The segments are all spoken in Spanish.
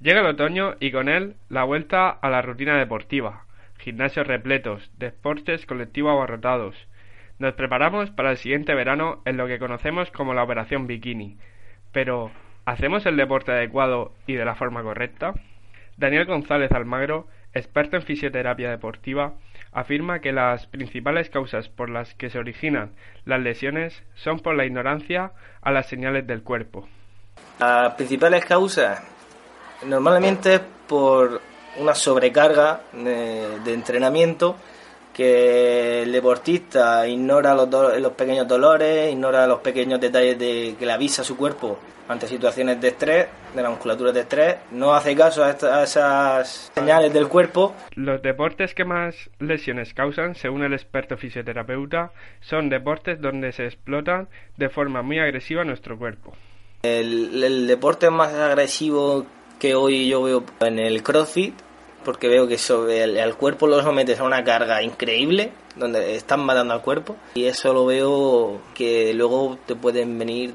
Llega el otoño y con él la vuelta a la rutina deportiva, gimnasios repletos, deportes colectivos abarrotados. Nos preparamos para el siguiente verano en lo que conocemos como la Operación Bikini. Pero, ¿hacemos el deporte adecuado y de la forma correcta? Daniel González Almagro, experto en fisioterapia deportiva, afirma que las principales causas por las que se originan las lesiones son por la ignorancia a las señales del cuerpo. Las principales causas Normalmente es por una sobrecarga de, entrenamiento que el deportista ignora los, los, pequeños dolores, ignora los pequeños detalles de que le avisa a su cuerpo ante situaciones de estrés, de la musculatura de estrés, no hace caso a, a, esas señales del cuerpo. Los deportes que más lesiones causan, según el experto fisioterapeuta, son deportes donde se explotan de forma muy agresiva nuestro cuerpo. El, el deporte más agresivo que hoy yo veo en el CrossFit, porque veo que sobre el, cuerpo lo sometes a una carga increíble, donde están matando al cuerpo, y eso lo veo que luego te pueden venir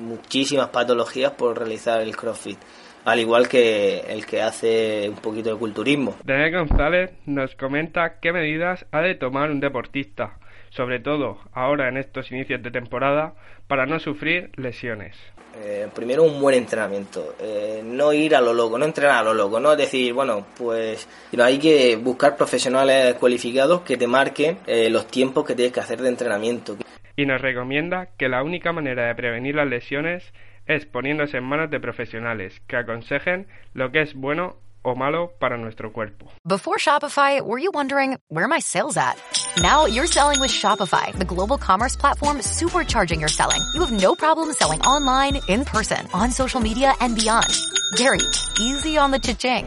muchísimas patologías por realizar el CrossFit al igual que el que hace un poquito de culturismo. Daniel González nos comenta qué medidas ha de tomar un deportista, sobre todo ahora en estos inicios de temporada, para no sufrir lesiones. Eh, primero un buen entrenamiento, eh, no ir a lo loco, no entrenar a lo loco, no decir, bueno, pues hay que buscar profesionales cualificados que te marquen eh, los tiempos que tienes que hacer de entrenamiento. Y nos recomienda que la única manera de prevenir las lesiones es poniéndose en manos de profesionales que aconsejen lo que es bueno o malo para nuestro cuerpo. Before Shopify, were you wondering where my sales at? Now you're selling with Shopify, the global commerce platform supercharging your selling. You have no problem selling online, in person, on social media, and beyond. Gary, easy on the cha-ching.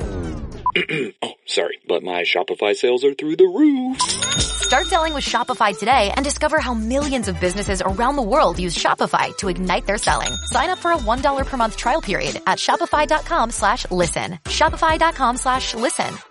Oh, sorry, but my Shopify sales are through the roof. Start selling with Shopify today and discover how millions of businesses around the world use Shopify to ignite their selling. Sign up for a $1 per month trial period at shopify.com slash listen. Shopify.com slash listen.